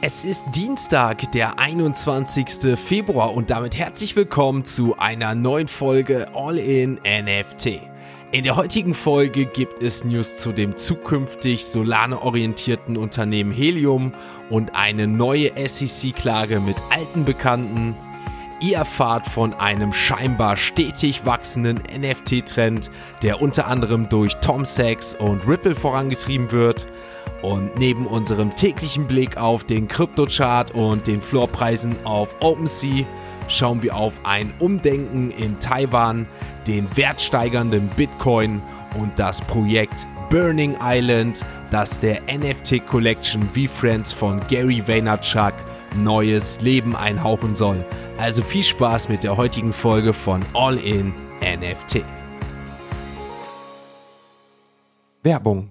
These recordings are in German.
Es ist Dienstag, der 21. Februar und damit herzlich willkommen zu einer neuen Folge All in NFT. In der heutigen Folge gibt es News zu dem zukünftig Solane-orientierten Unternehmen Helium und eine neue SEC-Klage mit alten Bekannten. Ihr erfahrt von einem scheinbar stetig wachsenden NFT-Trend, der unter anderem durch Tom Sachs und Ripple vorangetrieben wird. Und neben unserem täglichen Blick auf den Kryptochart und den Floorpreisen auf OpenSea schauen wir auf ein Umdenken in Taiwan, den wertsteigernden Bitcoin und das Projekt Burning Island, das der NFT Collection V-Friends von Gary Vaynerchuk neues Leben einhauchen soll. Also viel Spaß mit der heutigen Folge von All in NFT. Werbung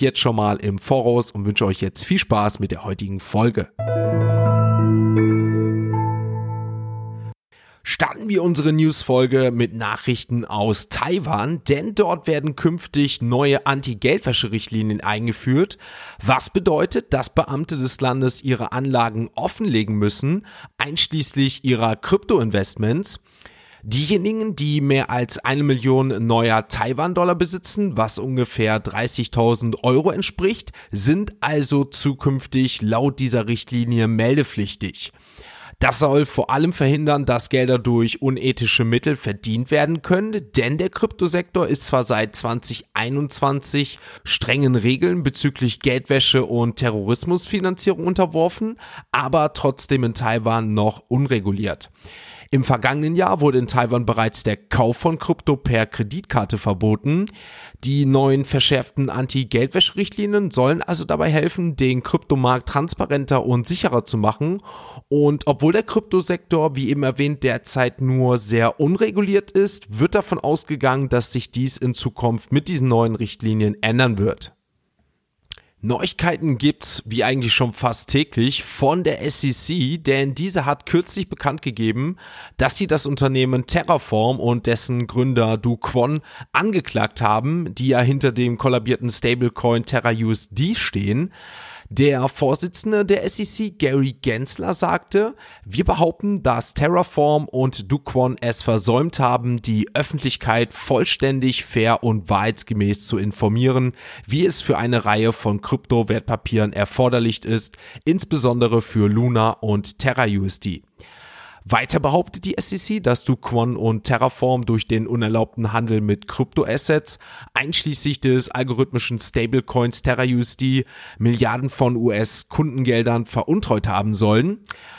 jetzt schon mal im Voraus und wünsche euch jetzt viel Spaß mit der heutigen Folge. Starten wir unsere Newsfolge mit Nachrichten aus Taiwan, denn dort werden künftig neue Anti-Geldwäsche-Richtlinien eingeführt, was bedeutet, dass Beamte des Landes ihre Anlagen offenlegen müssen, einschließlich ihrer Krypto-Investments. Diejenigen, die mehr als eine Million neuer Taiwan-Dollar besitzen, was ungefähr 30.000 Euro entspricht, sind also zukünftig laut dieser Richtlinie meldepflichtig. Das soll vor allem verhindern, dass Gelder durch unethische Mittel verdient werden können, denn der Kryptosektor ist zwar seit 2021 strengen Regeln bezüglich Geldwäsche und Terrorismusfinanzierung unterworfen, aber trotzdem in Taiwan noch unreguliert. Im vergangenen Jahr wurde in Taiwan bereits der Kauf von Krypto per Kreditkarte verboten. Die neuen verschärften Anti-Geldwäsche-Richtlinien sollen also dabei helfen, den Kryptomarkt transparenter und sicherer zu machen. Und obwohl der Kryptosektor, wie eben erwähnt, derzeit nur sehr unreguliert ist, wird davon ausgegangen, dass sich dies in Zukunft mit diesen neuen Richtlinien ändern wird. Neuigkeiten gibt's wie eigentlich schon fast täglich von der SEC, denn diese hat kürzlich bekannt gegeben, dass sie das Unternehmen Terraform und dessen Gründer Du Kwon angeklagt haben, die ja hinter dem kollabierten Stablecoin TerraUSD stehen. Der Vorsitzende der SEC, Gary Gensler, sagte, wir behaupten, dass Terraform und Duquon es versäumt haben, die Öffentlichkeit vollständig, fair und wahrheitsgemäß zu informieren, wie es für eine Reihe von Kryptowertpapieren erforderlich ist, insbesondere für Luna und TerraUSD. Weiter behauptet die SEC, dass Duquon und Terraform durch den unerlaubten Handel mit Kryptoassets, einschließlich des algorithmischen Stablecoins TerraUSD, Milliarden von US-Kundengeldern veruntreut haben sollen.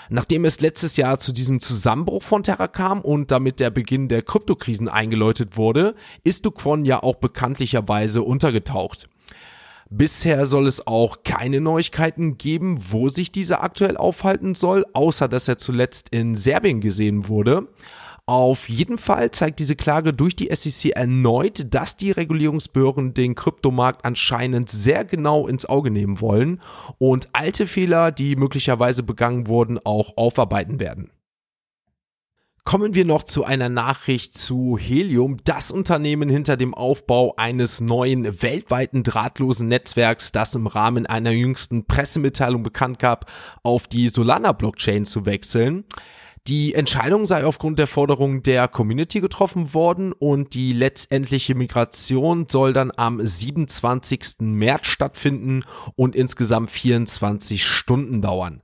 Nachdem es letztes Jahr zu diesem Zusammenbruch von Terra kam und damit der Beginn der Kryptokrisen eingeläutet wurde, ist Duquon ja auch bekanntlicherweise untergetaucht. Bisher soll es auch keine Neuigkeiten geben, wo sich dieser aktuell aufhalten soll, außer dass er zuletzt in Serbien gesehen wurde. Auf jeden Fall zeigt diese Klage durch die SEC erneut, dass die Regulierungsbehörden den Kryptomarkt anscheinend sehr genau ins Auge nehmen wollen und alte Fehler, die möglicherweise begangen wurden, auch aufarbeiten werden. Kommen wir noch zu einer Nachricht zu Helium, das Unternehmen hinter dem Aufbau eines neuen weltweiten drahtlosen Netzwerks, das im Rahmen einer jüngsten Pressemitteilung bekannt gab, auf die Solana-Blockchain zu wechseln. Die Entscheidung sei aufgrund der Forderungen der Community getroffen worden und die letztendliche Migration soll dann am 27. März stattfinden und insgesamt 24 Stunden dauern.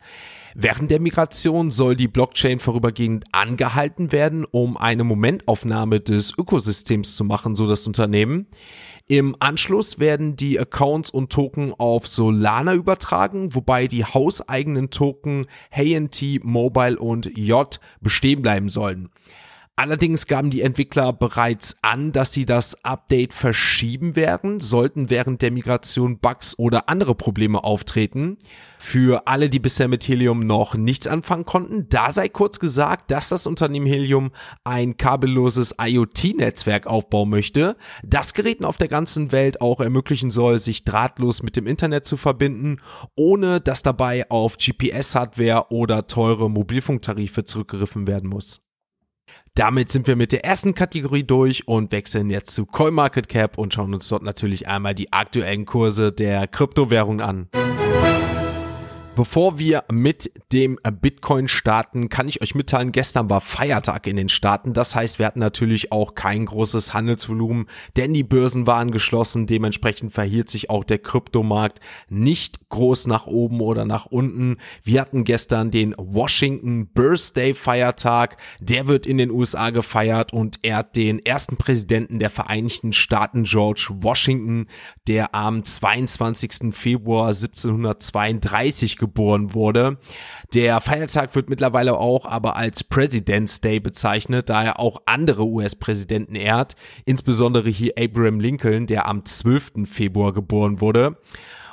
Während der Migration soll die Blockchain vorübergehend angehalten werden, um eine Momentaufnahme des Ökosystems zu machen, so das Unternehmen. Im Anschluss werden die Accounts und Token auf Solana übertragen, wobei die hauseigenen Token HNT, Mobile und J bestehen bleiben sollen. Allerdings gaben die Entwickler bereits an, dass sie das Update verschieben werden, sollten während der Migration Bugs oder andere Probleme auftreten. Für alle, die bisher mit Helium noch nichts anfangen konnten, da sei kurz gesagt, dass das Unternehmen Helium ein kabelloses IoT-Netzwerk aufbauen möchte, das Geräten auf der ganzen Welt auch ermöglichen soll, sich drahtlos mit dem Internet zu verbinden, ohne dass dabei auf GPS-Hardware oder teure Mobilfunktarife zurückgegriffen werden muss. Damit sind wir mit der ersten Kategorie durch und wechseln jetzt zu CoinMarketCap und schauen uns dort natürlich einmal die aktuellen Kurse der Kryptowährungen an. Bevor wir mit dem Bitcoin starten, kann ich euch mitteilen, gestern war Feiertag in den Staaten. Das heißt, wir hatten natürlich auch kein großes Handelsvolumen, denn die Börsen waren geschlossen. Dementsprechend verhielt sich auch der Kryptomarkt nicht groß nach oben oder nach unten. Wir hatten gestern den Washington Birthday Feiertag. Der wird in den USA gefeiert und ehrt den ersten Präsidenten der Vereinigten Staaten, George Washington, der am 22. Februar 1732 geboren wurde. Der Feiertag wird mittlerweile auch aber als President's Day bezeichnet, da er auch andere US-Präsidenten ehrt, insbesondere hier Abraham Lincoln, der am 12. Februar geboren wurde.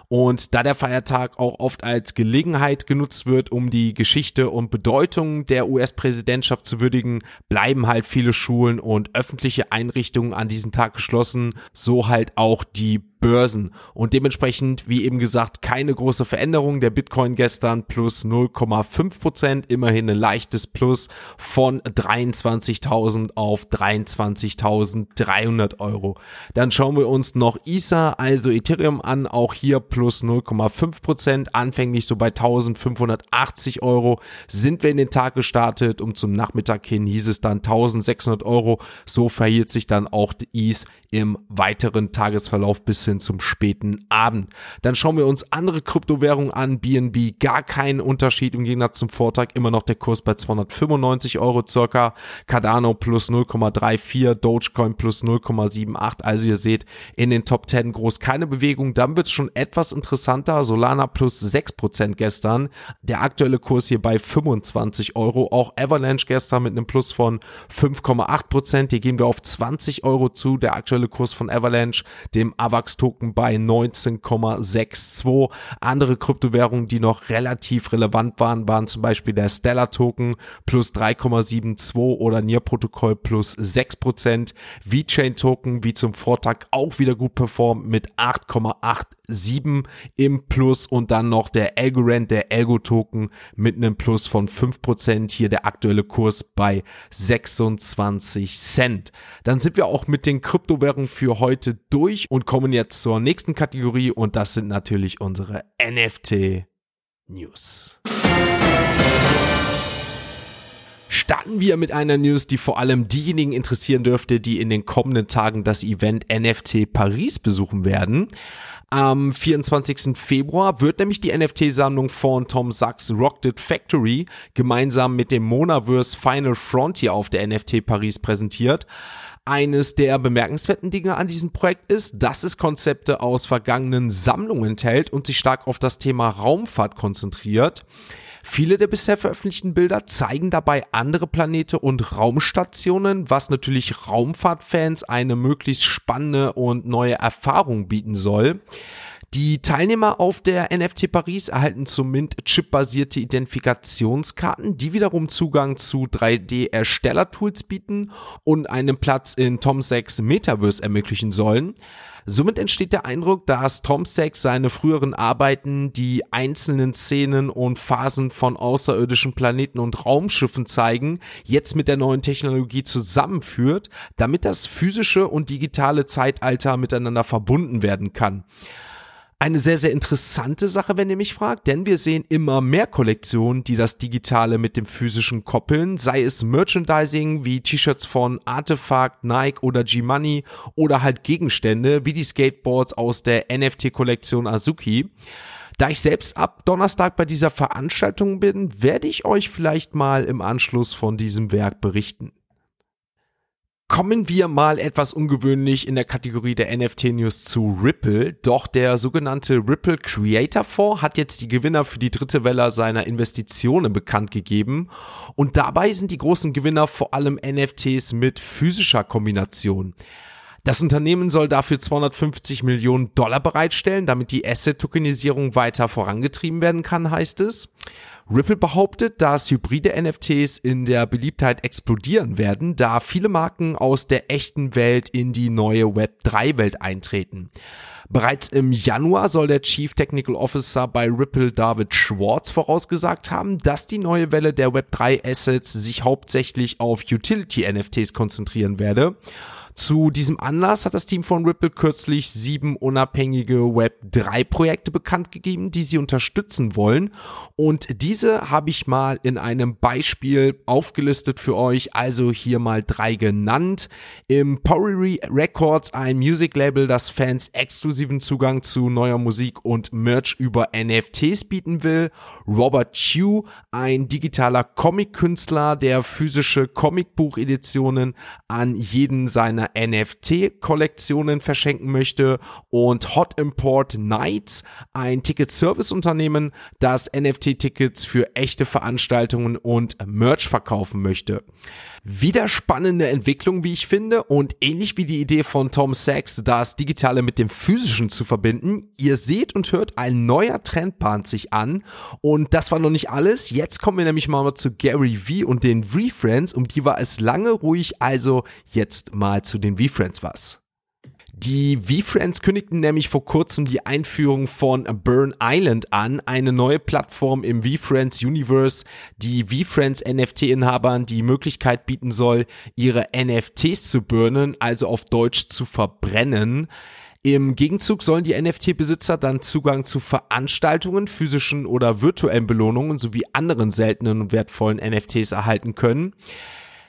Und da der Feiertag auch oft als Gelegenheit genutzt wird, um die Geschichte und Bedeutung der US-Präsidentschaft zu würdigen, bleiben halt viele Schulen und öffentliche Einrichtungen an diesem Tag geschlossen, so halt auch die Börsen. Und dementsprechend, wie eben gesagt, keine große Veränderung. Der Bitcoin gestern plus 0,5 Prozent, immerhin ein leichtes Plus von 23.000 auf 23.300 Euro. Dann schauen wir uns noch ISA, also Ethereum an, auch hier plus 0,5 Prozent, anfänglich so bei 1580 Euro sind wir in den Tag gestartet und zum Nachmittag hin hieß es dann 1600 Euro. So verhielt sich dann auch ETH im weiteren Tagesverlauf bis hin zum späten Abend. Dann schauen wir uns andere Kryptowährungen an. BNB gar keinen Unterschied im Gegensatz zum Vortag. Immer noch der Kurs bei 295 Euro circa. Cardano plus 0,34, Dogecoin plus 0,78. Also ihr seht in den Top 10 groß keine Bewegung. Dann wird es schon etwas interessanter. Solana plus 6% gestern. Der aktuelle Kurs hier bei 25 Euro. Auch Avalanche gestern mit einem Plus von 5,8%. Hier gehen wir auf 20 Euro zu. Der aktuelle Kurs von Avalanche, dem AVAX-Token bei 19,62. Andere Kryptowährungen, die noch relativ relevant waren, waren zum Beispiel der Stellar-Token plus 3,72 oder Nier-Protokoll plus 6%. VeChain-Token wie zum Vortag auch wieder gut performt mit 8,87 im Plus und dann noch der Algorand, der Algo-Token mit einem Plus von 5%. Hier der aktuelle Kurs bei 26 Cent. Dann sind wir auch mit den Kryptowährungen für heute durch und kommen jetzt zur nächsten Kategorie und das sind natürlich unsere NFT News. Starten wir mit einer News, die vor allem diejenigen interessieren dürfte, die in den kommenden Tagen das Event NFT Paris besuchen werden. Am 24. Februar wird nämlich die NFT-Sammlung von Tom Sachs Rocket Factory gemeinsam mit dem Monaverse Final Frontier auf der NFT Paris präsentiert. Eines der bemerkenswerten Dinge an diesem Projekt ist, dass es Konzepte aus vergangenen Sammlungen enthält und sich stark auf das Thema Raumfahrt konzentriert. Viele der bisher veröffentlichten Bilder zeigen dabei andere Planete und Raumstationen, was natürlich Raumfahrtfans eine möglichst spannende und neue Erfahrung bieten soll. Die Teilnehmer auf der NFT Paris erhalten zum Mint chipbasierte Identifikationskarten, die wiederum Zugang zu 3D-Erstellertools bieten und einen Platz in Tom Sachs Metaverse ermöglichen sollen. Somit entsteht der Eindruck, dass Tom Sachs seine früheren Arbeiten die einzelnen Szenen und Phasen von außerirdischen Planeten und Raumschiffen zeigen, jetzt mit der neuen Technologie zusammenführt, damit das physische und digitale Zeitalter miteinander verbunden werden kann. Eine sehr, sehr interessante Sache, wenn ihr mich fragt, denn wir sehen immer mehr Kollektionen, die das Digitale mit dem Physischen koppeln, sei es Merchandising wie T-Shirts von Artefakt, Nike oder G-Money oder halt Gegenstände wie die Skateboards aus der NFT-Kollektion Azuki. Da ich selbst ab Donnerstag bei dieser Veranstaltung bin, werde ich euch vielleicht mal im Anschluss von diesem Werk berichten. Kommen wir mal etwas ungewöhnlich in der Kategorie der NFT News zu Ripple. Doch der sogenannte Ripple Creator Fonds hat jetzt die Gewinner für die dritte Welle seiner Investitionen bekannt gegeben. Und dabei sind die großen Gewinner vor allem NFTs mit physischer Kombination. Das Unternehmen soll dafür 250 Millionen Dollar bereitstellen, damit die Asset-Tokenisierung weiter vorangetrieben werden kann, heißt es. Ripple behauptet, dass hybride NFTs in der Beliebtheit explodieren werden, da viele Marken aus der echten Welt in die neue Web3-Welt eintreten. Bereits im Januar soll der Chief Technical Officer bei Ripple David Schwartz vorausgesagt haben, dass die neue Welle der Web3 Assets sich hauptsächlich auf Utility NFTs konzentrieren werde. Zu diesem Anlass hat das Team von Ripple kürzlich sieben unabhängige Web3-Projekte bekannt gegeben, die sie unterstützen wollen. Und diese habe ich mal in einem Beispiel aufgelistet für euch, also hier mal drei genannt. Im Powery Records, ein Music-Label, das Fans exklusiven Zugang zu neuer Musik und Merch über NFTs bieten will. Robert Chew, ein digitaler Comic-Künstler, der physische Comicbuch-Editionen an jeden seiner NFT-Kollektionen verschenken möchte und Hot Import Nights, ein Ticket-Service-Unternehmen, das NFT-Tickets für echte Veranstaltungen und Merch verkaufen möchte. Wieder spannende Entwicklung, wie ich finde, und ähnlich wie die Idee von Tom Sachs, das Digitale mit dem Physischen zu verbinden. Ihr seht und hört, ein neuer Trend bahnt sich an. Und das war noch nicht alles. Jetzt kommen wir nämlich mal zu Gary V und den V-Friends. Um die war es lange ruhig, also jetzt mal zu den V-Friends was. Die V-Friends kündigten nämlich vor kurzem die Einführung von Burn Island an, eine neue Plattform im V-Friends Universe, die V-Friends NFT-Inhabern die Möglichkeit bieten soll, ihre NFTs zu burnen, also auf Deutsch zu verbrennen. Im Gegenzug sollen die NFT-Besitzer dann Zugang zu Veranstaltungen, physischen oder virtuellen Belohnungen sowie anderen seltenen und wertvollen NFTs erhalten können.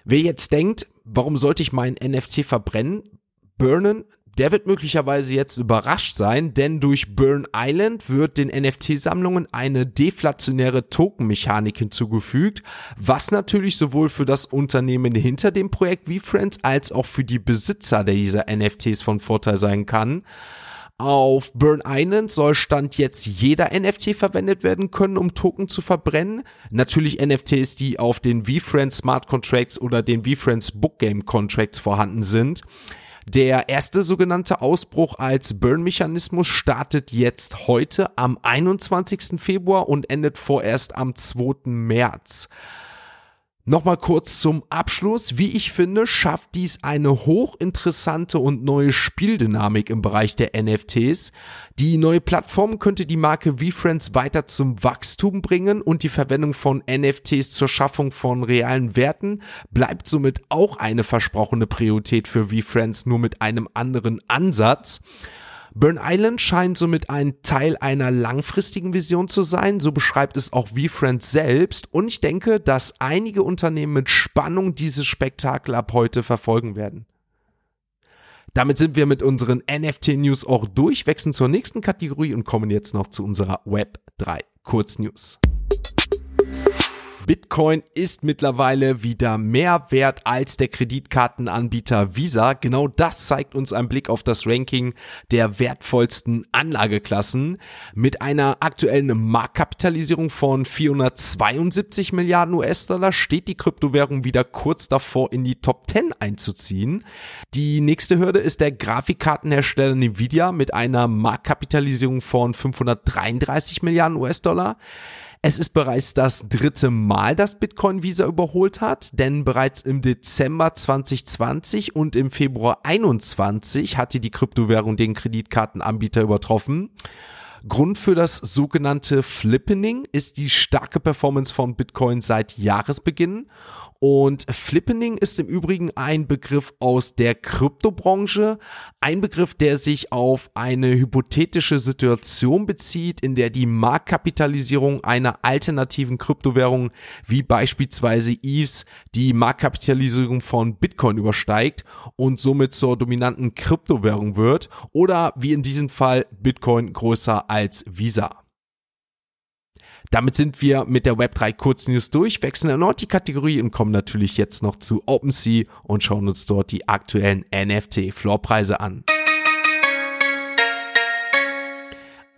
Wer jetzt denkt, warum sollte ich meinen NFT verbrennen? Burnen, der wird möglicherweise jetzt überrascht sein, denn durch Burn Island wird den NFT-Sammlungen eine deflationäre Token-Mechanik hinzugefügt, was natürlich sowohl für das Unternehmen hinter dem Projekt VFriends als auch für die Besitzer dieser NFTs von Vorteil sein kann. Auf Burn Island soll Stand jetzt jeder NFT verwendet werden können, um Token zu verbrennen. Natürlich NFTs, die auf den VFriends Smart Contracts oder den VFriends Book Game Contracts vorhanden sind. Der erste sogenannte Ausbruch als Burn-Mechanismus startet jetzt heute am 21. Februar und endet vorerst am 2. März. Nochmal kurz zum Abschluss. Wie ich finde, schafft dies eine hochinteressante und neue Spieldynamik im Bereich der NFTs. Die neue Plattform könnte die Marke VFriends weiter zum Wachstum bringen und die Verwendung von NFTs zur Schaffung von realen Werten bleibt somit auch eine versprochene Priorität für VFriends, nur mit einem anderen Ansatz. Burn Island scheint somit ein Teil einer langfristigen Vision zu sein, so beschreibt es auch VFriends selbst und ich denke, dass einige Unternehmen mit Spannung dieses Spektakel ab heute verfolgen werden. Damit sind wir mit unseren NFT-News auch durch, wechseln zur nächsten Kategorie und kommen jetzt noch zu unserer Web 3 Kurznews. Bitcoin ist mittlerweile wieder mehr wert als der Kreditkartenanbieter Visa. Genau das zeigt uns ein Blick auf das Ranking der wertvollsten Anlageklassen. Mit einer aktuellen Marktkapitalisierung von 472 Milliarden US-Dollar steht die Kryptowährung wieder kurz davor, in die Top 10 einzuziehen. Die nächste Hürde ist der Grafikkartenhersteller Nvidia mit einer Marktkapitalisierung von 533 Milliarden US-Dollar. Es ist bereits das dritte Mal, dass Bitcoin Visa überholt hat, denn bereits im Dezember 2020 und im Februar 21 hatte die Kryptowährung den Kreditkartenanbieter übertroffen. Grund für das sogenannte Flippening ist die starke Performance von Bitcoin seit Jahresbeginn. Und Flippening ist im Übrigen ein Begriff aus der Kryptobranche, ein Begriff, der sich auf eine hypothetische Situation bezieht, in der die Marktkapitalisierung einer alternativen Kryptowährung wie beispielsweise ETHs die Marktkapitalisierung von Bitcoin übersteigt und somit zur dominanten Kryptowährung wird oder wie in diesem Fall Bitcoin größer als Visa. Damit sind wir mit der Web3 Kurznews durch, wechseln erneut die Kategorie und kommen natürlich jetzt noch zu OpenSea und schauen uns dort die aktuellen NFT-Floorpreise an.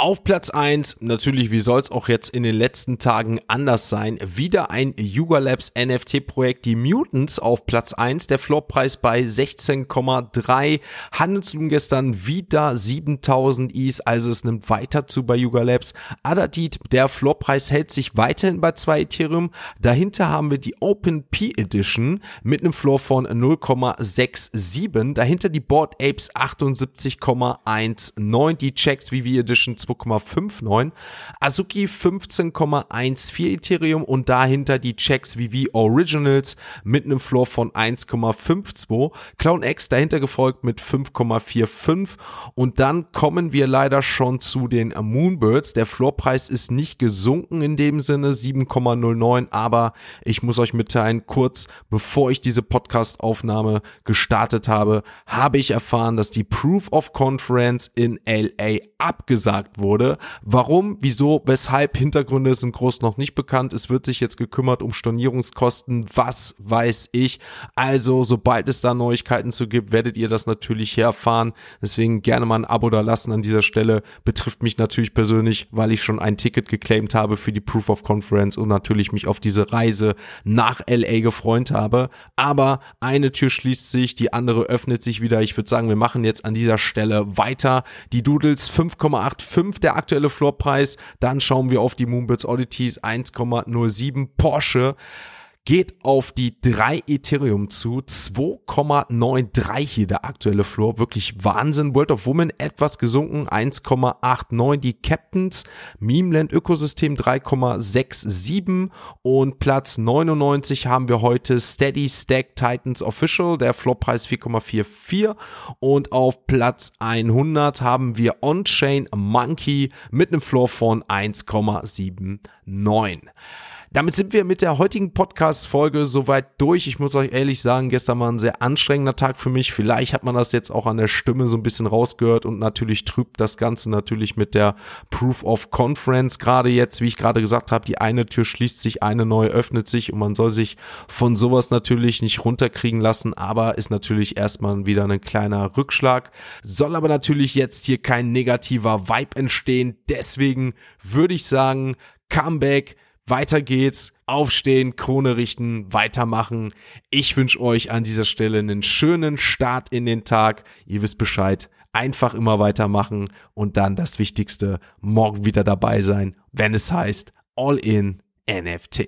Auf Platz 1, natürlich, wie soll es auch jetzt in den letzten Tagen anders sein, wieder ein Yuga Labs NFT-Projekt, die Mutants auf Platz 1, der Floorpreis bei 16,3, Handelsvolumen gestern wieder 7000 Is, also es nimmt weiter zu bei Yuga Labs. Adadit, der Floorpreis hält sich weiterhin bei 2 Ethereum, dahinter haben wir die Open P Edition mit einem Floor von 0,67, dahinter die Board Apes 78,19, die Checks VV Edition 2,59, Azuki 15,14 Ethereum und dahinter die Checks VV Originals mit einem Floor von 1,52, Clown X dahinter gefolgt mit 5,45 und dann kommen wir leider schon zu den Moonbirds. Der Floorpreis ist nicht gesunken in dem Sinne, 7,09, aber ich muss euch mitteilen, kurz bevor ich diese Podcast-Aufnahme gestartet habe, habe ich erfahren, dass die Proof of Conference in LA abgesagt wurde. Warum, wieso, weshalb, Hintergründe sind groß noch nicht bekannt. Es wird sich jetzt gekümmert um Stornierungskosten, was weiß ich. Also, sobald es da Neuigkeiten zu gibt, werdet ihr das natürlich herfahren. Deswegen gerne mal ein Abo da lassen an dieser Stelle. Betrifft mich natürlich persönlich, weil ich schon ein Ticket geclaimed habe für die Proof of Conference und natürlich mich auf diese Reise nach LA gefreut habe. Aber eine Tür schließt sich, die andere öffnet sich wieder. Ich würde sagen, wir machen jetzt an dieser Stelle weiter. Die Doodles 5,85 5 der aktuelle Floorpreis. Dann schauen wir auf die Moonbirds Oddities 1,07 Porsche geht auf die 3 Ethereum zu, 2,93 hier der aktuelle Floor, wirklich Wahnsinn. World of Woman etwas gesunken, 1,89 die Captains, Memeland Ökosystem 3,67 und Platz 99 haben wir heute Steady Stack Titans Official, der Floorpreis 4,44 und auf Platz 100 haben wir On-Chain Monkey mit einem Floor von 1,79. Damit sind wir mit der heutigen Podcast-Folge soweit durch. Ich muss euch ehrlich sagen, gestern war ein sehr anstrengender Tag für mich. Vielleicht hat man das jetzt auch an der Stimme so ein bisschen rausgehört und natürlich trübt das Ganze natürlich mit der Proof of Conference. Gerade jetzt, wie ich gerade gesagt habe, die eine Tür schließt sich, eine neue öffnet sich und man soll sich von sowas natürlich nicht runterkriegen lassen, aber ist natürlich erstmal wieder ein kleiner Rückschlag. Soll aber natürlich jetzt hier kein negativer Vibe entstehen. Deswegen würde ich sagen, Comeback weiter geht's. Aufstehen, Krone richten, weitermachen. Ich wünsche euch an dieser Stelle einen schönen Start in den Tag. Ihr wisst Bescheid. Einfach immer weitermachen und dann das Wichtigste, morgen wieder dabei sein, wenn es heißt All in NFT.